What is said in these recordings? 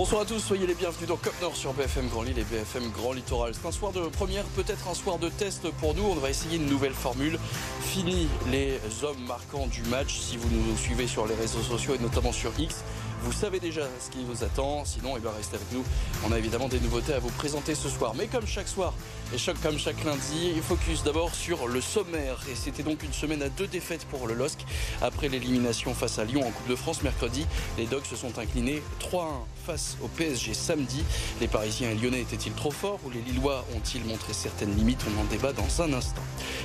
Bonsoir à tous, soyez les bienvenus dans Cop Nord sur BFM Grand Lille et BFM Grand Littoral. C'est un soir de première, peut-être un soir de test pour nous. On va essayer une nouvelle formule. Fini les hommes marquants du match. Si vous nous suivez sur les réseaux sociaux et notamment sur X, vous savez déjà ce qui vous attend. Sinon, eh bien, restez avec nous. On a évidemment des nouveautés à vous présenter ce soir. Mais comme chaque soir et comme chaque lundi, focus d'abord sur le sommaire. Et c'était donc une semaine à deux défaites pour le LOSC. Après l'élimination face à Lyon en Coupe de France mercredi, les Dogs se sont inclinés 3-1 face au PSG samedi. Les Parisiens et Lyonnais étaient-ils trop forts ou les Lillois ont-ils montré certaines limites? On en débat dans un instant.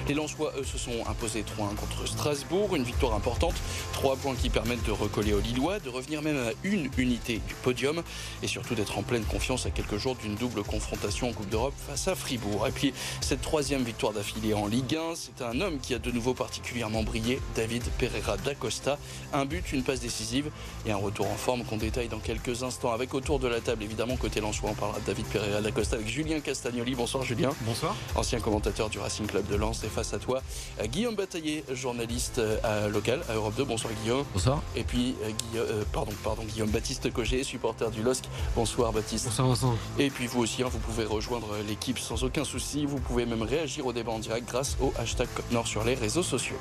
Les Lensois, eux, se sont imposés 3-1 contre Strasbourg. Une victoire importante. Trois points qui permettent de recoller aux Lillois, de revenir même à une unité du podium et surtout d'être en pleine confiance à quelques jours d'une double confrontation en Coupe d'Europe face à Fribourg. Et puis cette troisième victoire d'affilée en Ligue 1, c'est un homme qui a de nouveau particulièrement brillé, David Pereira d'Acosta. Un but, une passe décisive et un retour en forme qu'on détaille dans quelques instants avec autour de la table évidemment côté Lensois on parlera de David Pereira d'Acosta avec Julien Castagnoli. Bonsoir Julien. Bonsoir. Ancien commentateur du Racing Club de Lens et face à toi Guillaume Bataillé, journaliste euh, local à Europe 2. Bonsoir Guillaume. Bonsoir. Et puis euh, Guillaume, euh, pardon, pardon Guillaume Baptiste Cogé, supporter du LOSC. Bonsoir Baptiste. Bonsoir Vincent. Et puis vous aussi, hein, vous pouvez rejoindre l'équipe sans aucun souci. Vous pouvez même réagir au débat en direct grâce au hashtag Nord sur les réseaux sociaux.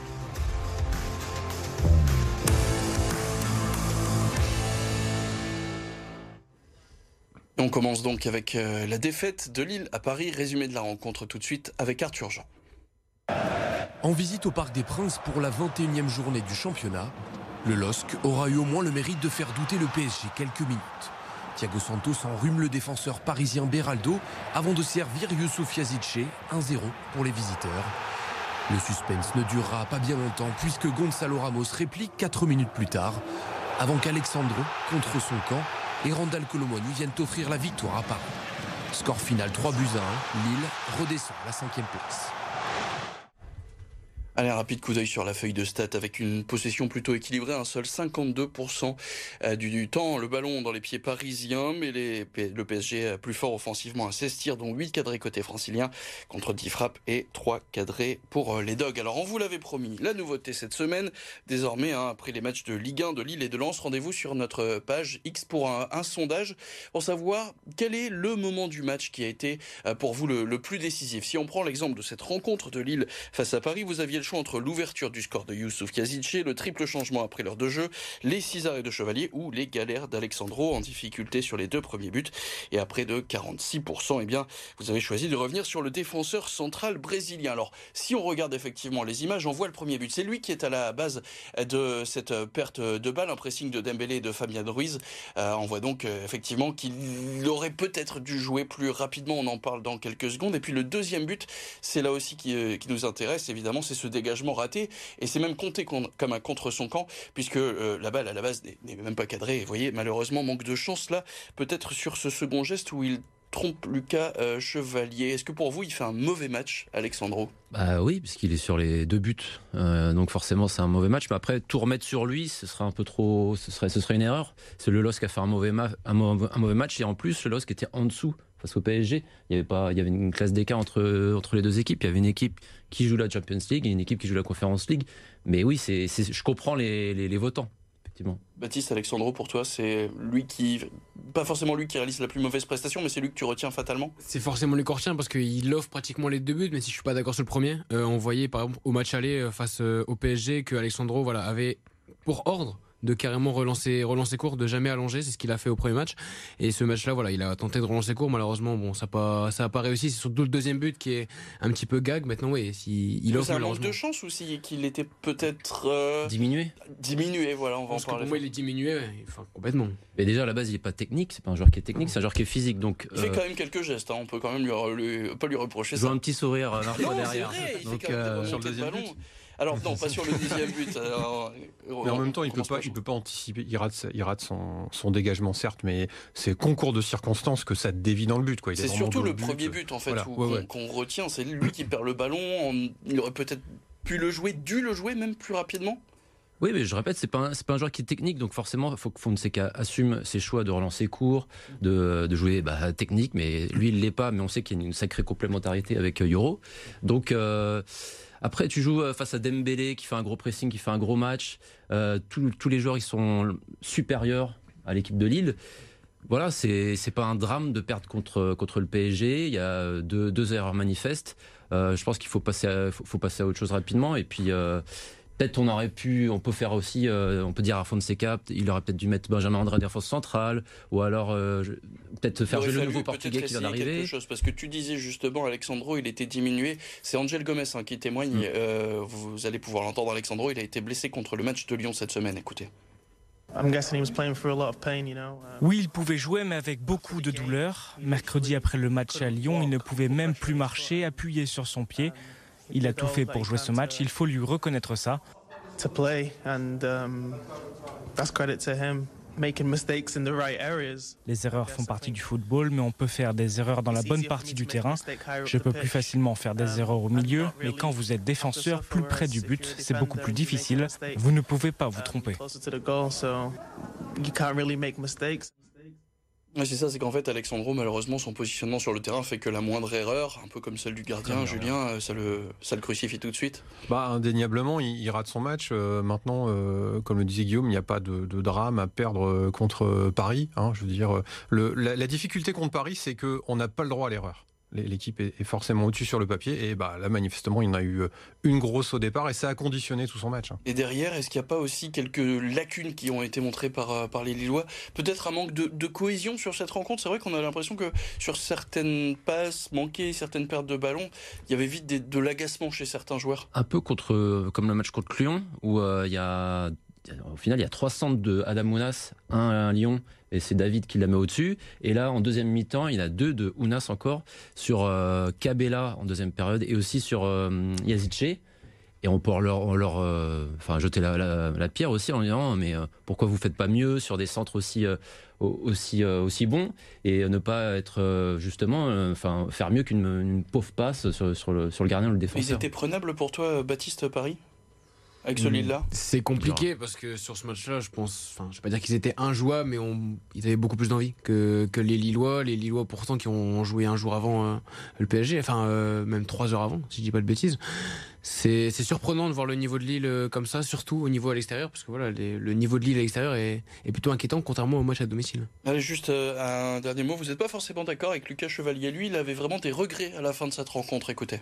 On commence donc avec euh, la défaite de Lille à Paris. Résumé de la rencontre tout de suite avec Arthur Jean. En visite au Parc des Princes pour la 21e journée du championnat, le LOSC aura eu au moins le mérite de faire douter le PSG quelques minutes. Thiago Santos enrhume le défenseur parisien Beraldo avant de servir Youssouf Yazice 1-0 pour les visiteurs. Le suspense ne durera pas bien longtemps puisque Gonzalo Ramos réplique 4 minutes plus tard avant qu'Alexandro, contre son camp, et Randall Colomoni viennent offrir la victoire à Paris. Score final 3 buts à 1, Lille redescend à la cinquième place. Allez, rapide coup d'œil sur la feuille de stats avec une possession plutôt équilibrée, un seul 52% euh, du, temps, le ballon dans les pieds parisiens, mais le PSG plus fort offensivement à 16 tirs, dont 8 cadrés côté francilien, contre 10 frappes et 3 cadrés pour euh, les Dogs. Alors, on vous l'avait promis, la nouveauté cette semaine, désormais, hein, après les matchs de Ligue 1, de Lille et de Lens, rendez-vous sur notre page X pour un, sondage pour savoir quel est le moment du match qui a été euh, pour vous le, le plus décisif. Si on prend l'exemple de cette rencontre de Lille face à Paris, vous aviez choix entre l'ouverture du score de Youssouf Kazice, le triple changement après l'heure de jeu, les six arrêts de Chevalier ou les galères d'Alexandro en difficulté sur les deux premiers buts. Et après de 46%, eh bien, vous avez choisi de revenir sur le défenseur central brésilien. Alors, si on regarde effectivement les images, on voit le premier but. C'est lui qui est à la base de cette perte de balle, un pressing de Dembélé et de Fabien Ruiz. Euh, on voit donc euh, effectivement qu'il aurait peut-être dû jouer plus rapidement. On en parle dans quelques secondes. Et puis le deuxième but, c'est là aussi qui, euh, qui nous intéresse, évidemment, c'est ce dégagement raté. Et c'est même compté comme un contre son camp, puisque euh, la balle à la base n'est même pas cadrée. Et vous voyez, malheureusement, manque de chance là, peut-être sur ce second geste où il trompe Lucas euh, Chevalier. Est-ce que pour vous, il fait un mauvais match, Alexandro? Bah oui, parce qu'il est sur les deux buts. Euh, donc forcément, c'est un mauvais match. Mais après, tout remettre sur lui, ce serait un peu trop. Ce serait, ce serait une erreur. C'est le LOSC qui a fait un mauvais, un, mauvais match. Et en plus, le LOSC était en dessous face au PSG. Il y avait, pas, il y avait une classe d'écart entre, entre les deux équipes. Il y avait une équipe qui joue la Champions League et une équipe qui joue la Conference League. Mais oui, c'est, je comprends les, les, les votants. Baptiste Alexandro, pour toi, c'est lui qui, pas forcément lui qui réalise la plus mauvaise prestation, mais c'est lui que tu retiens fatalement? C'est forcément lui qu'on retient parce qu'il offre pratiquement les deux buts, mais si je suis pas d'accord sur le premier, euh, on voyait par exemple au match aller euh, face euh, au PSG que Alexandro voilà, avait pour ordre de carrément relancer, relancer court, de jamais allonger. C'est ce qu'il a fait au premier match. Et ce match-là, voilà, il a tenté de relancer court. Malheureusement, bon, ça n'a pas, ça a pas réussi. C'est surtout le deuxième but qui est un petit peu gag. Maintenant, oui, si, il offre. C'est un manque de chance aussi qu'il était peut-être euh, diminué. Diminué, voilà, on va en parler. Pour moi, il est diminué, enfin, complètement. Mais déjà à la base, il est pas technique. C'est pas un joueur qui est technique, c'est un joueur qui est physique. Donc il fait euh, quand même quelques gestes. Hein. On peut quand même lui, pas lui reprocher ça. un petit sourire euh, derrière. Vrai, il donc sur le deuxième but. Alors non, pas sur le dixième but. mais en même temps, il peut pas, il peut pas anticiper. Il rate, il rate son, dégagement certes, mais c'est concours de circonstances que ça dévie dans le but. C'est surtout le premier but en fait qu'on retient. C'est lui qui perd le ballon. Il aurait peut-être pu le jouer, dû le jouer même plus rapidement. Oui, mais je répète, c'est pas pas un joueur qui est technique, donc forcément, il faut que Fonseca assume ses choix de relancer court, de, jouer bah, technique, mais lui il l'est pas, mais on sait qu'il y a une sacrée complémentarité avec euh, Euro. Donc euh, après, tu joues euh, face à Dembélé qui fait un gros pressing, qui fait un gros match. Euh, tous les joueurs ils sont supérieurs à l'équipe de Lille. voilà, c'est pas un drame de perdre contre contre le PSG. Il y a deux, erreurs manifestes. Euh, je pense qu'il faut passer à, faut, passer à autre chose rapidement. Et puis peut-être on aurait pu, on peut faire aussi, euh, on peut dire à Fonseca, il aurait peut-être dû mettre Benjamin André en défense centrale, ou alors peut-être faire jouer le nouveau portugais qui vient d'arriver. Parce que tu disais justement, Alexandro, il était diminué. C'est Angel Gomez hein, qui témoigne. Mm. vous allez pouvoir l'entendre, Alexandro. Il a été blessé contre le match de Lyon cette semaine. Écoutez. Oui, il pouvait jouer, mais avec beaucoup de douleur. Mercredi, après le match à Lyon, il ne pouvait même plus marcher, appuyer sur son pied. Il a tout fait pour jouer ce match, il faut lui reconnaître ça. Les erreurs font partie du football, mais on peut faire des erreurs dans la bonne partie du terrain. Je peux plus facilement faire des erreurs au milieu, mais quand vous êtes défenseur plus près du but, c'est beaucoup plus difficile. Vous ne pouvez pas vous tromper. Oui, c'est ça, c'est qu'en fait, Alexandro, malheureusement, son positionnement sur le terrain fait que la moindre erreur, un peu comme celle du gardien, Julien, euh, ça le, ça le crucifie tout de suite. Bah, indéniablement, il, rate son match. Euh, maintenant, euh, comme le disait Guillaume, il n'y a pas de, drame à perdre contre Paris. Hein, je veux dire, le, la, difficulté contre Paris, c'est qu'on n'a pas le droit à l'erreur l'équipe est forcément au-dessus sur le papier. Et bah, là, manifestement, il y en a eu euh, une grosse au départ et ça a conditionné tout son match. Hein. Et derrière, est-ce qu'il n'y a pas aussi quelques lacunes qui ont été montrées par, euh, par les Lillois? Peut-être un manque de, cohésion sur cette rencontre? C'est vrai qu'on a l'impression que sur certaines passes manquées, certaines pertes de ballon, il y avait vite de l'agacement chez certains joueurs. Un peu contre, comme le match contre Lyon, où euh, il y a au final, il y a trois centres de Adam un à Lyon, et c'est David qui la met au-dessus. Et là, en deuxième mi-temps, il a deux de Ounas encore sur euh, Cabella en deuxième période et aussi sur euh, Et on peut leur, leur euh, enfin, jeter la, pierre aussi en disant mais euh, pourquoi vous faites pas mieux sur des centres aussi aussi aussi bons et ne pas être justement enfin faire mieux qu'une pauvre passe sur, sur, le, sur le gardien ou le défenseur? Ils étaient prenables pour toi Baptiste Paris? Avec ce mm. là C'est compliqué parce que sur ce match-là, je pense, enfin, je vais pas dire qu'ils étaient injouables, mais on, ils avaient beaucoup plus d'envie que, que, les Lillois. Les Lillois, pourtant, qui ont joué un jour avant euh, le PSG, enfin, euh, même trois heures avant, si je dis pas de bêtises. C'est surprenant de voir le niveau de Lille euh, comme ça, surtout au niveau à l'extérieur, parce que voilà, le niveau de Lille à l'extérieur est, est, plutôt inquiétant, contrairement au match à domicile. Allez, juste un dernier mot, vous n'êtes pas forcément d'accord avec Lucas Chevalier. Lui, il avait vraiment des regrets à la fin de cette rencontre. Écoutez.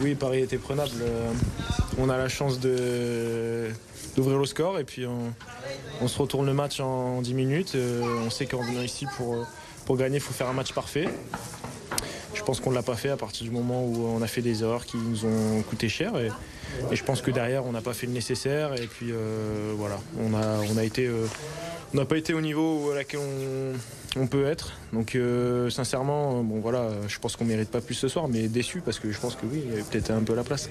Oui, Paris était prenable. Euh, on a la chance d'ouvrir le score et puis on, se retourne le match en 10 minutes. Euh, on sait qu'en venant ici pour, pour gagner, il faut faire un match parfait. Je pense qu'on ne l'a pas fait à partir du moment où on a fait des erreurs qui nous ont coûté cher. Et, je pense que derrière, on n'a pas fait le nécessaire. Et puis euh, voilà, on on n'a pas été au niveau à laquelle on, peut être. Donc euh, sincèrement, bon voilà, je pense qu'on mérite pas plus ce soir, mais déçu parce que je pense que oui, il y avait peut-être un peu la place.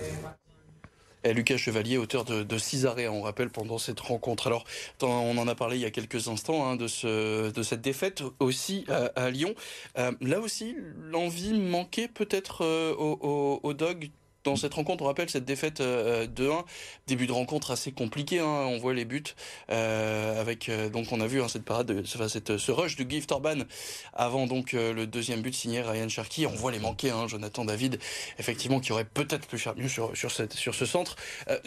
Et Lucas Chevalier, auteur de, six arrêts, on rappelle, pendant cette rencontre. Alors, on en a parlé il y a quelques instants hein, de cette défaite aussi à, Lyon. Euh, là aussi, l'envie manquait peut-être euh, au, au, Dog dans cette rencontre, on rappelle cette défaite 2-1, euh, début de rencontre assez compliqué. Hein, on voit les buts euh, avec euh, donc on a vu hein, cette parade, cette, ce rush de Gift Orban avant donc le deuxième but signé Ryan Cherky. On voit les manquer, hein, Jonathan David, effectivement qui aurait peut-être pu faire mieux sur sur ce centre.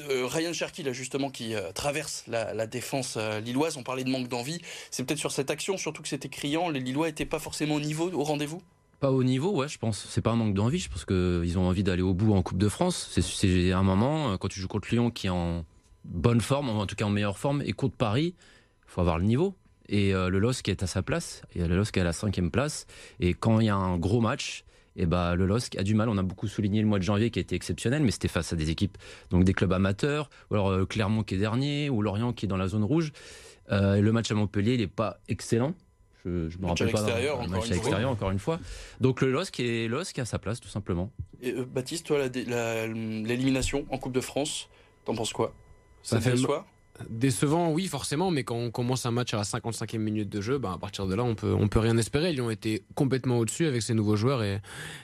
Ryan Cherky là justement qui traverse la, défense lilloise. On parlait de manque d'envie. C'est peut-être sur cette action surtout que c'était criant. Les Lillois étaient pas forcément au niveau, au rendez-vous? Pas au niveau, ouais, je pense. C'est pas un manque d'envie. Je pense qu'ils ont envie d'aller au bout en Coupe de France. C'est un moment, euh, quand tu joues contre Lyon qui est en bonne forme, en tout cas en meilleure forme, et contre Paris, il faut avoir le niveau. Et euh, le LOSC est à sa place, et le LOSC est à la cinquième place. Et quand il y a un gros match, et eh ben le LOSC a du mal. On a beaucoup souligné le mois de janvier qui a été exceptionnel, mais c'était face à des équipes, donc des clubs amateurs, ou alors euh, Clermont qui est dernier, ou Lorient qui est dans la zone rouge. le match à Montpellier, il n'est pas excellent. Je, je me rappelle pas. Extérieur, match à l'extérieur, encore une fois. Donc le LOSC est LOSC à sa place, tout simplement. Et euh, Baptiste, toi, l'élimination en Coupe de France, t'en penses quoi? Ça, fait déçoit Décevant, oui, forcément, mais quand on commence un match à la 55e minute de jeu, bah, à partir de là, on peut, on peut rien espérer. Ils ont été complètement au-dessus avec ces nouveaux joueurs et,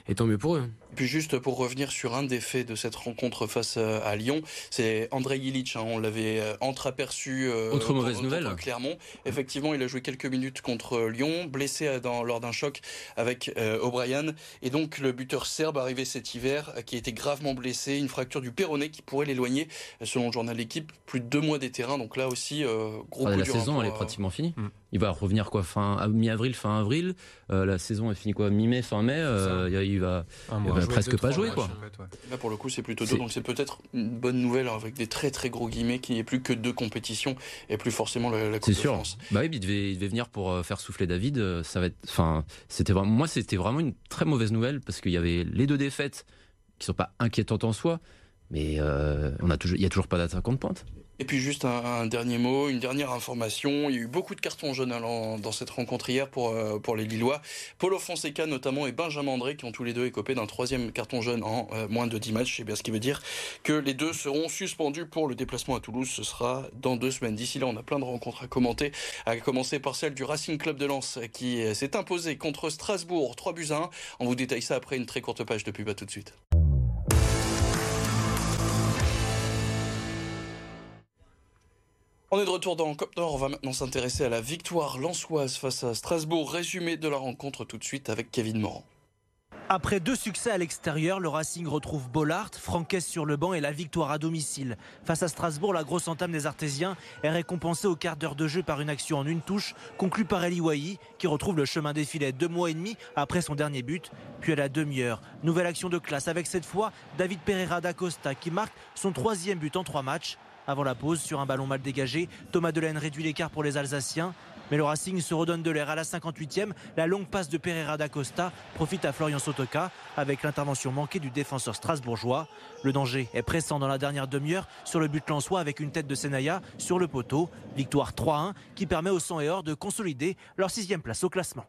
et tant mieux pour eux. Puis juste pour revenir sur un des faits de cette rencontre face euh, à Lyon, c'est André Illich, hein, on l'avait euh, entreaperçu euh, Autre mauvaise nouvelle. Clermont. Effectivement, il a joué quelques minutes contre Lyon, blessé dans, lors d'un choc avec O'Brien. Et donc le buteur serbe arrivé cet hiver, qui a été gravement blessé, une fracture du péroné qui pourrait l'éloigner, selon le journal L'équipe, plus de deux mois des Donc là aussi, gros La saison, elle est pratiquement finie. Mm. il va revenir quoi fin mi-avril, fin avril. Euh, la saison est finie quoi mi-mai, fin mai. Euh, il va, il va presque pas jouer quoi. Là pour le coup c'est plutôt deux, donc c'est peut-être une bonne nouvelle avec des très très gros guillemets qu'il n'y ait plus que deux compétitions et plus forcément la, la Coupe de sûr. France. Bah oui, il devait, il devait venir pour euh, faire souffler David. Ça va être, enfin, c'était vraiment, moi c'était vraiment une très mauvaise nouvelle parce qu'il y avait les deux défaites qui sont pas inquiétantes en soi, mais on a toujours, il y a toujours pas d'attaquant de pointe. Et puis juste un, dernier mot, une dernière information. Il y a eu beaucoup de cartons jaunes dans cette rencontre hier pour, euh, pour les Lillois. Paulo Fonseca notamment et Benjamin André qui ont tous les deux écopé d'un troisième carton jaune en euh, moins de 10 matchs. C'est bien ce qui veut dire que les deux seront suspendus pour le déplacement à Toulouse. Ce sera dans deux semaines. D'ici là, on a plein de rencontres à commenter. À commencer par celle du Racing Club de Lens qui euh, s'est imposé contre Strasbourg 3 buts à 1. On vous détaille ça après une très courte page de pub. À tout de suite. On est de retour dans Cop Nord. On va maintenant s'intéresser à la victoire lançoise face à Strasbourg. Résumé de la rencontre tout de suite avec Kevin Morand. Après deux succès à l'extérieur, le Racing retrouve Bollard, Franquès sur le banc et la victoire à domicile. Face à Strasbourg, la grosse entame des Artésiens est récompensée au quart d'heure de jeu par une action en une touche, conclue par Eli Wahi, qui retrouve le chemin des filets deux mois et demi après son dernier but. Puis à la demi-heure, nouvelle action de classe avec cette fois David Pereira d'Acosta qui marque son troisième but en trois matchs. Avant la pause, sur un ballon mal dégagé, Thomas Delaine réduit l'écart pour les Alsaciens. Mais le Racing se redonne de l'air à la 58e. La longue passe de Pereira d'Acosta profite à Florian Sotoka avec l'intervention manquée du défenseur strasbourgeois. Le danger est pressant dans la dernière demi-heure sur le but lançois avec une tête de Senaya sur le poteau. Victoire 3-1 qui permet au sang et or de consolider leur sixième place au classement.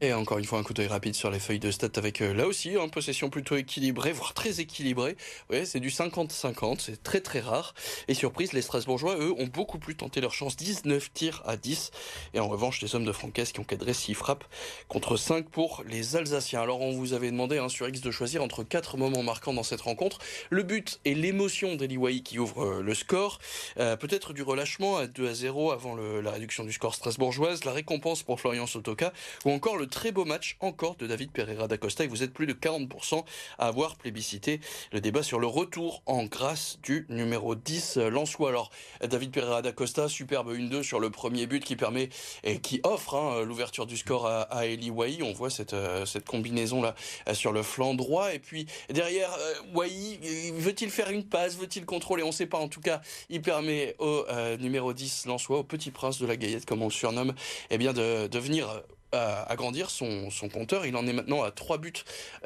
Et encore une fois, un coup d'œil rapide sur les feuilles de stats avec euh, là aussi une possession plutôt équilibrée, voire très équilibrée. Ouais, c'est du 50-50, c'est très très rare. Et surprise, les Strasbourgeois, eux, ont beaucoup plus tenté leur chance, 19 tirs à 10. Et en revanche, les hommes de Francaise qui ont cadré 6 frappes contre 5 pour les Alsaciens. Alors on vous avait demandé hein, sur X de choisir entre quatre moments marquants dans cette rencontre. Le but et l'émotion d'Eli qui ouvre euh, le score. Euh, peut-être du relâchement à 2 à 0 avant la réduction du score strasbourgeoise, la récompense pour Florian Sotoka, ou encore le très beau match encore de David Pereira d'Acosta et vous êtes plus de 40% à avoir plébiscité le débat sur le retour en grâce du numéro 10 Lançois. Alors David Pereira d'Acosta, superbe 1-2 sur le premier but qui permet et qui offre hein, l'ouverture du score à, à Eli Wai. On voit cette, euh, cette combinaison là sur le flanc droit et puis derrière euh, Wai, veut-il faire une passe, veut-il contrôler? On ne sait pas. En tout cas, il permet au euh, numéro 10 Lançois, au petit prince de la Gaillette comme on le surnomme, eh bien de, de venir agrandir son, son, compteur. Il en est maintenant à 3 buts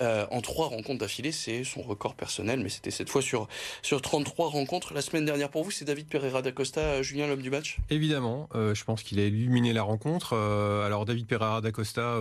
euh, en 3 rencontres d'affilée. C'est son record personnel, mais c'était cette fois sur, sur 33 rencontres. La semaine dernière pour vous, c'est David Pereira d'Acosta, Julien, l'homme du match? Évidemment, euh, je pense qu'il a illuminé la rencontre. Euh, alors David Pereira d'Acosta,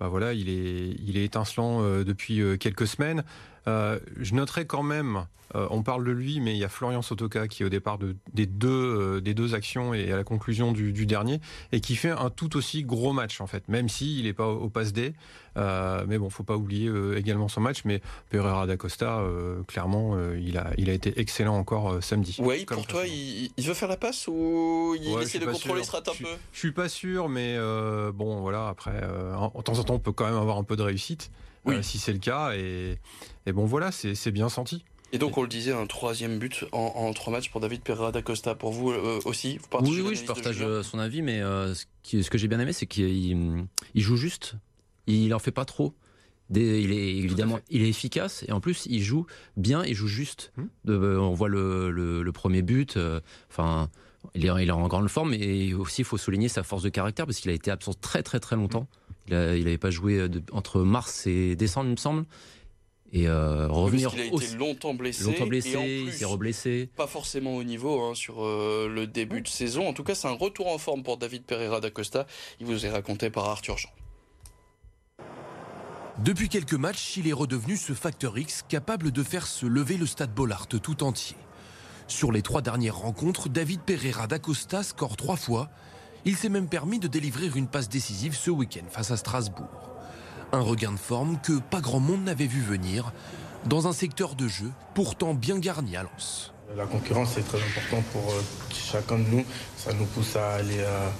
bah voilà, il est étincelant depuis quelques semaines. Je noterai quand même euh, on parle de lui, mais il y a Florian Sotoka qui est au départ des, deux, euh, des deux actions et à la conclusion du, dernier, et qui fait un tout aussi gros match en fait, même s'il n'est pas au, D. Euh, mais bon, faut pas oublier également son match. Mais Pereira da Costa, clairement, il, a, il a été excellent encore samedi. Oui, pour toi, il, veut faire la passe ou il essaie de contrôler ce un peu? Je suis pas sûr, mais bon, voilà, après, en, temps en temps, on peut quand même avoir un peu de réussite. Si c'est le cas. Et, et bon, voilà, c'est bien senti. Et donc, on le disait, un troisième but en, trois matchs pour David Pereira d'Acosta. Pour vous euh, aussi Oui, oui, je partage euh, son avis, mais euh, ce, que j'ai bien aimé, c'est qu'il joue juste. Il en fait pas trop. il est évidemment, il est efficace et en plus il joue bien, il joue juste. Hmm. on voit le, premier but. Enfin, il, est, il est en grande forme et aussi il faut souligner sa force de caractère parce qu'il a été absent très très très longtemps. Il n'avait pas joué entre mars et décembre, il me semble et euh, revenir. il a été longtemps blessé. Longtemps blessé, il s'est reblessé. Pas forcément au niveau hein, sur euh, le début de saison. En tout cas, c'est un retour en forme pour David Pereira d'Acosta. Il vous est raconté par Arthur Jean. Depuis quelques matchs, il est redevenu ce facteur X capable de faire se lever le stade Bollard tout entier. Sur les trois dernières rencontres, David Pereira d'Acosta score trois fois. Il s'est même permis de délivrer une passe décisive ce week-end face à Strasbourg. Un regain de forme que pas grand monde n'avait vu venir dans un secteur de jeu pourtant bien garni à Lens. La concurrence est très importante pour euh, chacun de nous. Ça nous pousse à aller euh,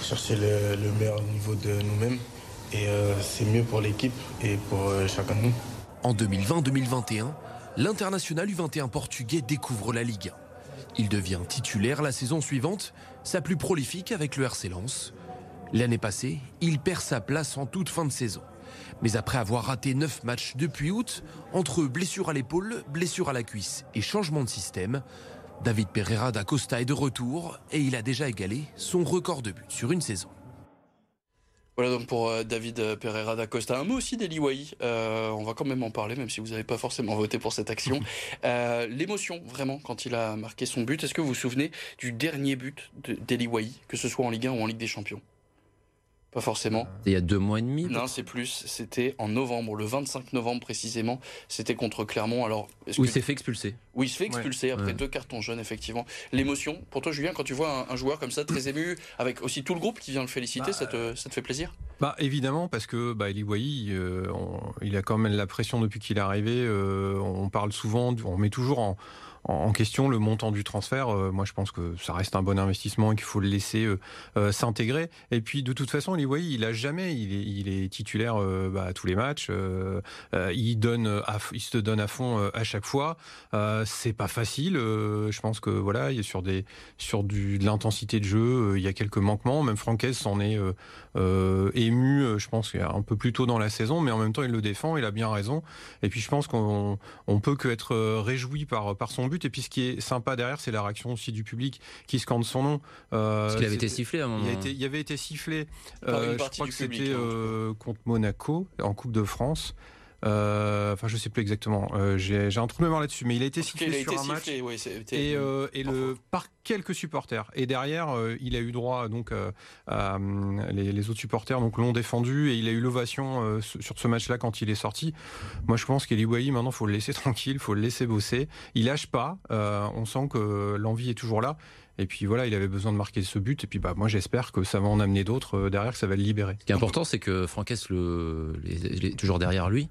chercher le, meilleur niveau de nous-mêmes. Et euh, c'est mieux pour l'équipe et pour chacun de nous. En 2020-2021, l'international U21 portugais découvre la Ligue 1. Il devient titulaire la saison suivante, sa plus prolifique avec le RC Lens. L'année passée, il perd sa place en toute fin de saison. Mais après avoir raté 9 matchs depuis août, entre blessure à l'épaule, blessure à la cuisse et changement de système, David Pereira da Costa est de retour et il a déjà égalé son record de buts sur une saison. Voilà donc pour euh, David euh, Pereira da Costa. Un mot aussi d'Eli euh, on va quand même en parler, même si vous n'avez pas forcément voté pour cette action. L'émotion, vraiment, quand il a marqué son but. Est-ce que vous vous souvenez du dernier but d'Eli que ce soit en Ligue 1 ou en Ligue des Champions? Pas forcément. Il y a deux mois et demi Non, c'est plus. C'était en novembre, le 25 novembre précisément. C'était contre Clermont. Alors, où il s'est fait expulser. Oui, il se fait expulser après deux cartons jaunes, effectivement. L'émotion, pour toi, Julien, quand tu vois un, joueur comme ça, très ému, avec aussi tout le groupe qui vient le féliciter, bah, ça, te, ça, te, fait plaisir? Bah, Évidemment, parce que bah, Eli euh, il a quand même la pression depuis qu'il est arrivé. Euh, on parle souvent, on met toujours en en question le montant du transfert. Euh, moi, je pense que ça reste un bon investissement et qu'il faut le laisser euh, euh, s'intégrer. Et puis, de toute façon, voyez, il a jamais, il est, titulaire bah, à tous les matchs. il donne, il se donne à fond à chaque fois. c'est pas facile. je pense que voilà, il est sur des, sur du, de l'intensité de jeu. il y a quelques manquements. Même Francaise s'en est ému. Je pense un peu plus tôt dans la saison, mais en même temps, il le défend. Il a bien raison. Et puis, je pense qu'on on peut que être réjoui par par son but et puis ce qui est sympa derrière, c'est la réaction aussi du public qui scande son nom. Euh, Parce qu'il avait été sifflé à un moment. Il, il avait été sifflé. Euh, je crois que c'était hein, euh, contre Monaco en Coupe de France. Euh, enfin, je sais plus exactement. Euh, j'ai un trou de mémoire là-dessus, mais il a été sifflé sur un match. et, euh, et le par quelques supporters. Et derrière, il a eu droit donc à les, autres supporters donc l'ont défendu et il a eu l'ovation sur ce match-là quand il est sorti. Moi, je pense qu'Eli Wahi, maintenant, faut le laisser tranquille, faut le laisser bosser. Il lâche pas. on sent que l'envie est toujours là. Et puis voilà, il avait besoin de marquer ce but. Et puis bah moi j'espère que ça va en amener d'autres derrière, que ça va le libérer. Ce qui est important, c'est que Franquès le, est toujours derrière lui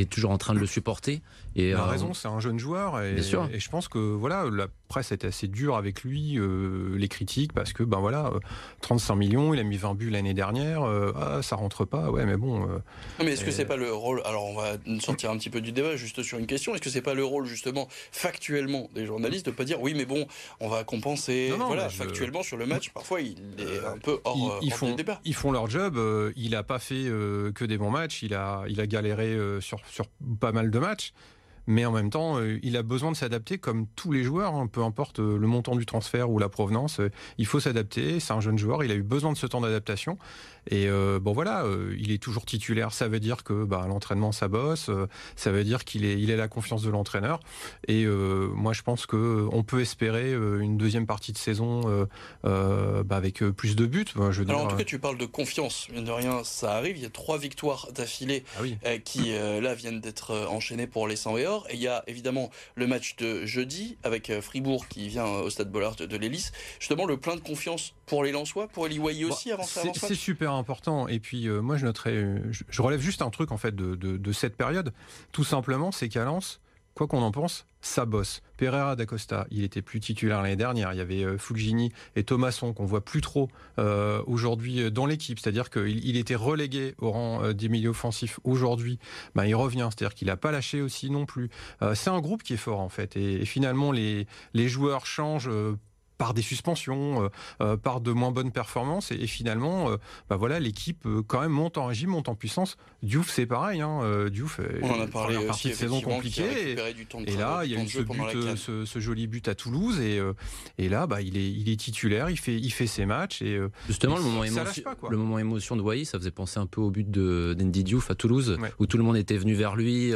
est toujours en train de le supporter. Et, il a euh, raison, c'est un jeune joueur. Et, et je pense que voilà, la presse était assez dure avec lui, euh, les critiques, parce que ben voilà, 35 euh, millions, il a mis 20 buts l'année dernière, ah, ça rentre pas, ouais, mais bon. mais est-ce que c'est pas le rôle Alors on va sortir un petit peu du débat juste sur une question. Est-ce que c'est pas le rôle justement factuellement des journalistes de pas dire oui, mais bon, on va compenser. voilà, factuellement sur le match, parfois il est un peu hors, ils, font, débat. Ils font leur job. il a pas fait que des bons matchs. Il a, il a galéré sur sur pas mal de matchs mais en même temps, euh, il a besoin de s'adapter comme tous les joueurs, hein, peu importe euh, le montant du transfert ou la provenance. Euh, il faut s'adapter. C'est un jeune joueur, il a eu besoin de ce temps d'adaptation. Et bon voilà, il est toujours titulaire. Ça veut dire que bah, l'entraînement ça bosse. ça veut dire qu'il est, il la confiance de l'entraîneur. Et moi, je pense que on peut espérer une deuxième partie de saison bah, avec plus de buts. je Alors en tout cas, tu parles de confiance. Mine de rien, ça arrive. Il y a trois victoires d'affilée ah qui là viennent d'être enchaînées pour les 100 et et il y a évidemment le match de jeudi avec euh, Fribourg qui vient euh, au stade Bollard de, l'Hélice. Justement, le plein de confiance pour les Lensois, pour Eli Wahi aussi avant ça. C'est super important. Et puis, euh, moi, je noterais, je, relève juste un truc en fait de, de cette période. Tout simplement, c'est qu'à Lens, quoi qu'on en pense, ça bosse. Pereira d'Acosta, il était plus titulaire l'année dernière. Il y avait euh, Fulgini et Thomasson qu'on voit plus trop euh, aujourd'hui euh, dans l'équipe. C'est-à-dire qu'il il était relégué au rang des milieux offensifs. Aujourd'hui, ben, il revient. C'est-à-dire qu'il n'a pas lâché aussi non plus. c'est un groupe qui est fort en fait. Et, et finalement, les, les joueurs changent par des suspensions, euh, euh, par de moins bonnes performances. Et, finalement, euh, bah voilà, l'équipe quand même monte en régime, monte en puissance. Diouf, c'est pareil. Hein, Diouf, on en a parlé une partie de saison compliquée. Et, là, il y a eu ce, but, ce, joli but à Toulouse. Et, et là, bah, il, est, il est titulaire, il fait, il fait ses matchs. Et, Justement, le, moment émotion, le moment émotion de Wai, ça faisait penser un peu au but de d'Andy Diouf à Toulouse, où tout le monde était venu vers lui,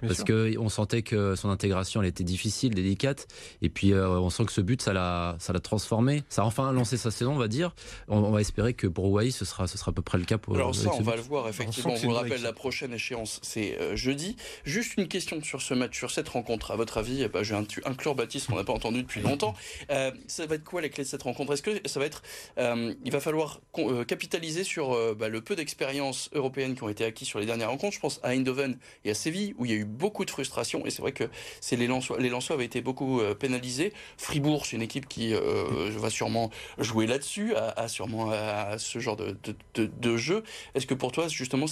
parce qu'on sentait que son intégration elle était difficile, délicate. Et puis, on sent que ce but, ça l'a ça l'a transformé. Ça a enfin lancé sa saison, on va dire. On, va espérer que pour Hawaii, ce sera, ce sera à peu près le cas pour. Alors ça, on va le voir effectivement. On vous le rappelle, la prochaine échéance, c'est euh, jeudi. Juste une question sur ce match, sur cette rencontre. À votre avis, bah, je vais inclure Baptiste, qu'on n'a pas entendu depuis longtemps. Euh, ça va être quoi les clés de cette rencontre? Est-ce que ça va être, euh, il va falloir capitaliser sur bah, le peu d'expérience européenne qui ont été acquis sur les dernières rencontres? Je pense à Eindhoven et à Séville où il y a eu beaucoup de frustration et c'est vrai que c'est les Lensois, les Lensois avaient été beaucoup pénalisés. Fribourg, c'est une équipe qui Favori va sûrement jouer là-dessus, a, sûrement à ce genre de, de, jeu. Est-ce que pour toi, justement,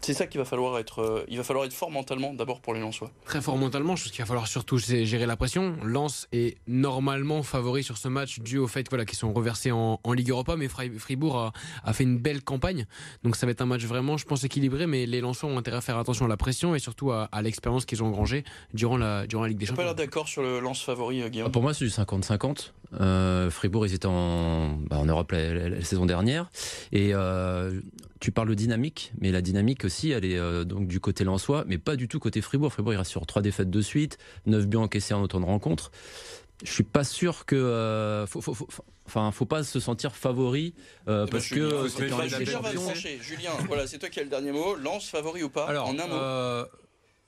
c'est ça qu'il va falloir être, il va falloir être fort mentalement d'abord pour les Lensois? Très fort mentalement, je pense qu'il va falloir surtout gérer la pression. Lens est normalement favori sur ce match dû au fait voilà, qu'ils sont reversés en, Ligue Europa, mais Fribourg a, fait une belle campagne. Donc ça va être un match vraiment, je pense, équilibré, mais les Lensois ont intérêt à faire attention à la pression et surtout à, l'expérience qu'ils ont engrangée durant la, durant la Ligue des Champions. pas l'air d'accord sur le lance favori, euh, Guillaume? Pour moi, c'est du 50-50. Euh, Fribourg, ils étaient en, bah, en Europe la, saison dernière. Et euh, tu parles de dynamique, mais la dynamique aussi, elle est donc du côté lensois, mais pas du tout côté Fribourg. Fribourg, il reste sur trois défaites de suite, neuf buts encaissés en autant de rencontres. Je suis pas sûr que. faut, faut, faut, Enfin, faut pas se sentir favori euh, eh ben, parce que Julien, voilà, c'est toi qui as le dernier mot. Lance favori ou pas Alors, en un mot.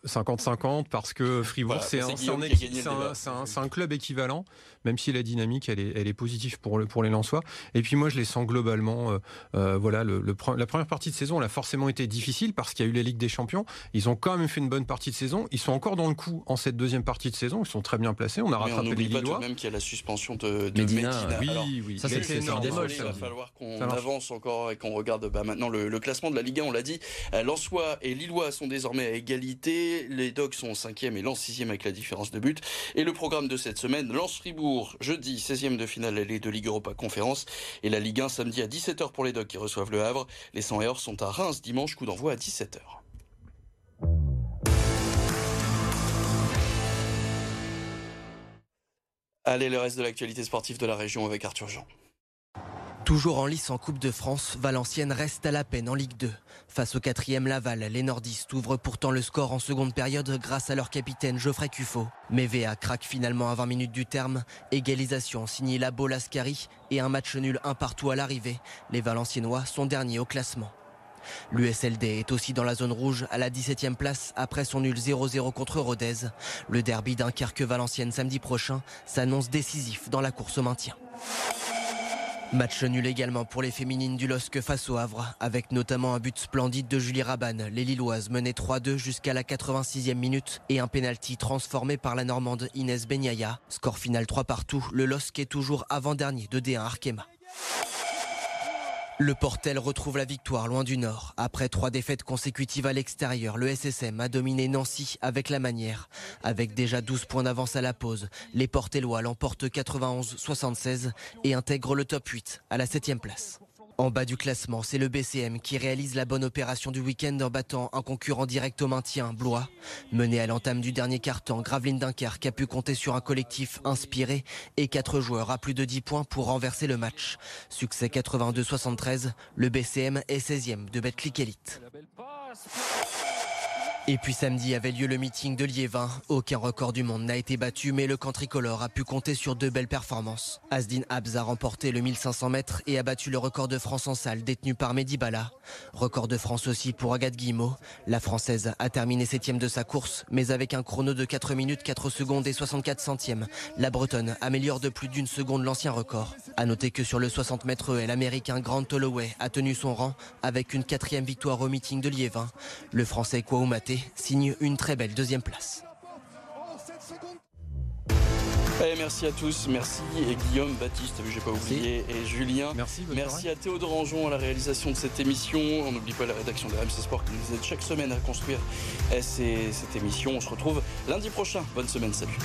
50-50 parce que Fribourg c'est un, club équivalent même si la dynamique elle est, elle est positive pour, le, pour les Lensois. Et puis moi je les sens globalement euh, euh, voilà le, la première partie de saison elle a forcément été difficile parce qu'il y a eu la Ligue des Champions. Ils ont quand même fait une bonne partie de saison. Ils sont encore dans le coup en cette deuxième partie de saison. Ils sont très bien placés. On a rattrapé on les Lillois. même qu'il y a la suspension de, de Medina, oui, oui. ça c'est énorme. il va falloir qu'on avance encore et qu'on regarde bah, maintenant le, classement de la Ligue 1 on l'a dit. Lensois et Lillois sont désormais à égalité. Les Dogs sont 5e et Lens 6e avec la différence de but. Et le programme de cette semaine, Lens Jeudi 16e de finale allée de Ligue Europa Conférence et la Ligue 1 samedi à 17h pour les Dogs qui reçoivent le Havre. Les 100 heures sont à Reims dimanche, coup d'envoi à 17h. Allez, le reste de l'actualité sportive de la région avec Arthur Jean. Toujours en lice en Coupe de France, Valenciennes reste à la peine en Ligue 2. Face au quatrième Laval, les nordistes ouvrent pourtant le score en seconde période grâce à leur capitaine Geoffrey Cuffo. Mais VA craque finalement à 20 minutes du terme. Égalisation signée Labo Lascari et un match nul un partout à l'arrivée. Les Valenciennois sont derniers au classement. L'USLD est aussi dans la zone rouge à la 17e place après son nul 0-0 contre Rodez. Le derby Dunkerque-Valenciennes samedi prochain s'annonce décisif dans la course au maintien. Match nul également pour les féminines du LOSC face au Havre, avec notamment un but splendide de Julie Raban. Les Lilloises menaient 3-2 jusqu'à la 86e minute et un pénalty transformé par la Normande Inès Benyaya. Score final 3 partout, le LOSC est toujours avant-dernier de D1 Arkema. Le Portel retrouve la victoire loin du Nord. Après trois défaites consécutives à l'extérieur, le SSM a dominé Nancy avec la manière. Avec déjà 12 points d'avance à la pause, les Portellois l'emportent 91-76 et intègrent le top 8 à la 7 place. En bas du classement, c'est le BCM qui réalise la bonne opération du week-end en battant un concurrent direct au maintien, Blois. Mené à l'entame du dernier quart-temps, Graveline Dunkerque a pu compter sur un collectif inspiré et quatre joueurs à plus de 10 points pour renverser le match. Succès 82-73, le BCM est 16e de Betclic Elite. Et puis samedi avait lieu le meeting de Liévin. Aucun record du monde n'a été battu, mais le camp tricolore a pu compter sur deux belles performances. Asdin Abz a remporté le 1500 mètres et a battu le record de France en salle détenu par Mehdi Bala. Record de France aussi pour Agathe Guillemot. La Française a terminé septième de sa course, mais avec un chrono de 4 minutes 4 secondes et 64 centièmes. La Bretonne améliore de plus d'une seconde l'ancien record. A noter que sur le 60 mètres l'Américain Grant Holloway a tenu son rang avec une quatrième victoire au meeting de Liévin. Le Français Signe une très belle deuxième place. Eh, merci à tous, merci et Guillaume, Baptiste, j'ai pas oublié, et Julien. Merci, merci à Théodore Anjon à la réalisation de cette émission. On n'oublie pas la rédaction de RMC Sport qui nous aide chaque semaine à construire cette émission. On se retrouve lundi prochain. Bonne semaine, salut.